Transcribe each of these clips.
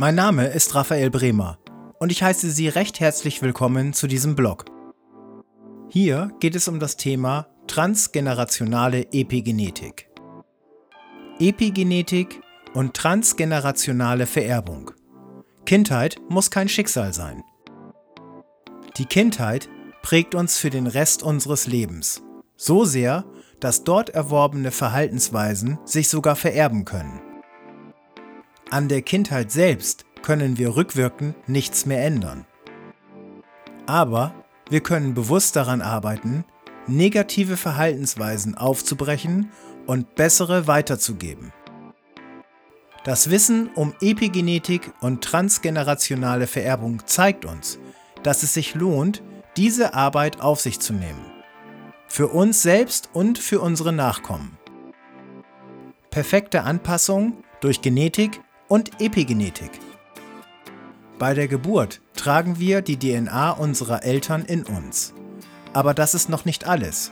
Mein Name ist Raphael Bremer und ich heiße Sie recht herzlich willkommen zu diesem Blog. Hier geht es um das Thema transgenerationale Epigenetik. Epigenetik und transgenerationale Vererbung. Kindheit muss kein Schicksal sein. Die Kindheit prägt uns für den Rest unseres Lebens, so sehr, dass dort erworbene Verhaltensweisen sich sogar vererben können. An der Kindheit selbst können wir rückwirkend nichts mehr ändern. Aber wir können bewusst daran arbeiten, negative Verhaltensweisen aufzubrechen und bessere weiterzugeben. Das Wissen um Epigenetik und transgenerationale Vererbung zeigt uns, dass es sich lohnt, diese Arbeit auf sich zu nehmen. Für uns selbst und für unsere Nachkommen. Perfekte Anpassung durch Genetik und Epigenetik. Bei der Geburt tragen wir die DNA unserer Eltern in uns. Aber das ist noch nicht alles.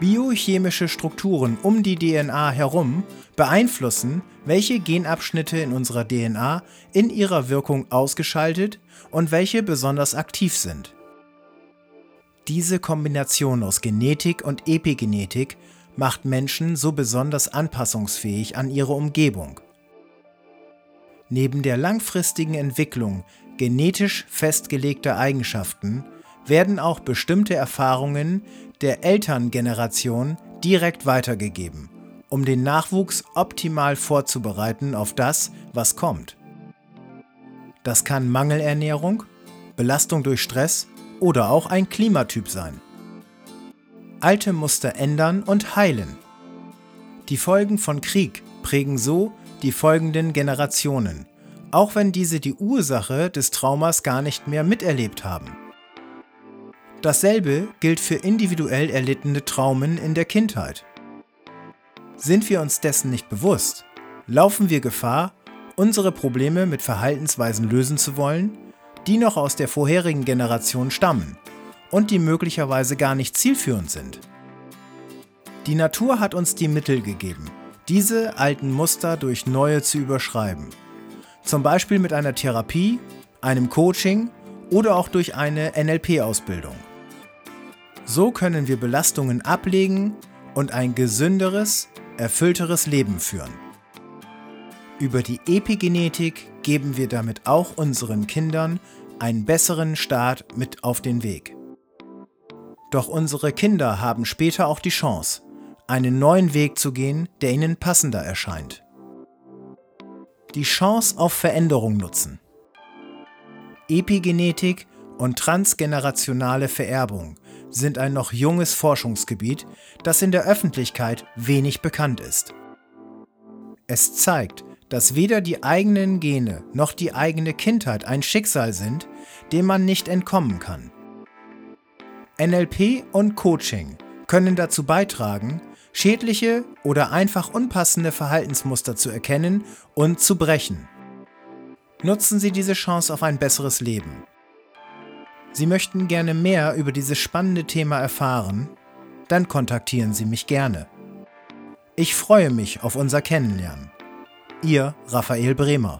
Biochemische Strukturen um die DNA herum beeinflussen, welche Genabschnitte in unserer DNA in ihrer Wirkung ausgeschaltet und welche besonders aktiv sind. Diese Kombination aus Genetik und Epigenetik macht Menschen so besonders anpassungsfähig an ihre Umgebung. Neben der langfristigen Entwicklung genetisch festgelegter Eigenschaften werden auch bestimmte Erfahrungen der Elterngeneration direkt weitergegeben, um den Nachwuchs optimal vorzubereiten auf das, was kommt. Das kann Mangelernährung, Belastung durch Stress oder auch ein Klimatyp sein. Alte Muster ändern und heilen. Die Folgen von Krieg prägen so die folgenden Generationen, auch wenn diese die Ursache des Traumas gar nicht mehr miterlebt haben. Dasselbe gilt für individuell erlittene Traumen in der Kindheit. Sind wir uns dessen nicht bewusst, laufen wir Gefahr, unsere Probleme mit Verhaltensweisen lösen zu wollen, die noch aus der vorherigen Generation stammen und die möglicherweise gar nicht zielführend sind. Die Natur hat uns die Mittel gegeben, diese alten Muster durch neue zu überschreiben. Zum Beispiel mit einer Therapie, einem Coaching oder auch durch eine NLP-Ausbildung. So können wir Belastungen ablegen und ein gesünderes, erfüllteres Leben führen. Über die Epigenetik geben wir damit auch unseren Kindern einen besseren Start mit auf den Weg. Doch unsere Kinder haben später auch die Chance, einen neuen Weg zu gehen, der ihnen passender erscheint. Die Chance auf Veränderung nutzen. Epigenetik und transgenerationale Vererbung sind ein noch junges Forschungsgebiet, das in der Öffentlichkeit wenig bekannt ist. Es zeigt, dass weder die eigenen Gene noch die eigene Kindheit ein Schicksal sind, dem man nicht entkommen kann. NLP und Coaching können dazu beitragen, schädliche oder einfach unpassende Verhaltensmuster zu erkennen und zu brechen. Nutzen Sie diese Chance auf ein besseres Leben. Sie möchten gerne mehr über dieses spannende Thema erfahren? Dann kontaktieren Sie mich gerne. Ich freue mich auf unser Kennenlernen. Ihr Raphael Bremer